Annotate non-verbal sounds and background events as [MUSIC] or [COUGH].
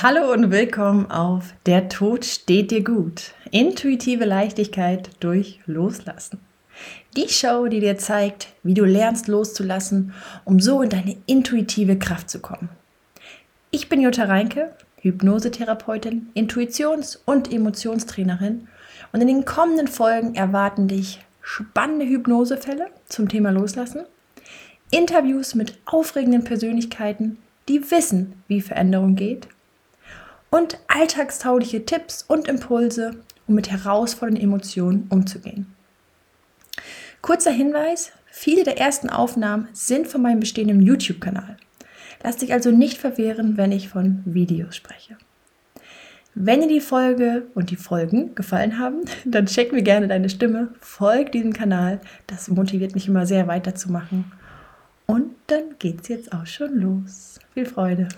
Hallo und willkommen auf Der Tod steht dir gut. Intuitive Leichtigkeit durch Loslassen. Die Show, die dir zeigt, wie du lernst loszulassen, um so in deine intuitive Kraft zu kommen. Ich bin Jutta Reinke, Hypnosetherapeutin, Intuitions- und Emotionstrainerin und in den kommenden Folgen erwarten dich spannende Hypnosefälle zum Thema Loslassen, Interviews mit aufregenden Persönlichkeiten, die wissen, wie Veränderung geht und alltagstaugliche Tipps und Impulse, um mit herausfordernden Emotionen umzugehen. Kurzer Hinweis, viele der ersten Aufnahmen sind von meinem bestehenden YouTube-Kanal. Lass dich also nicht verwehren, wenn ich von Videos spreche. Wenn dir die Folge und die Folgen gefallen haben, [LAUGHS] dann check mir gerne deine Stimme, folg diesem Kanal, das motiviert mich immer sehr weiterzumachen. Und dann geht's jetzt auch schon los. Viel Freude!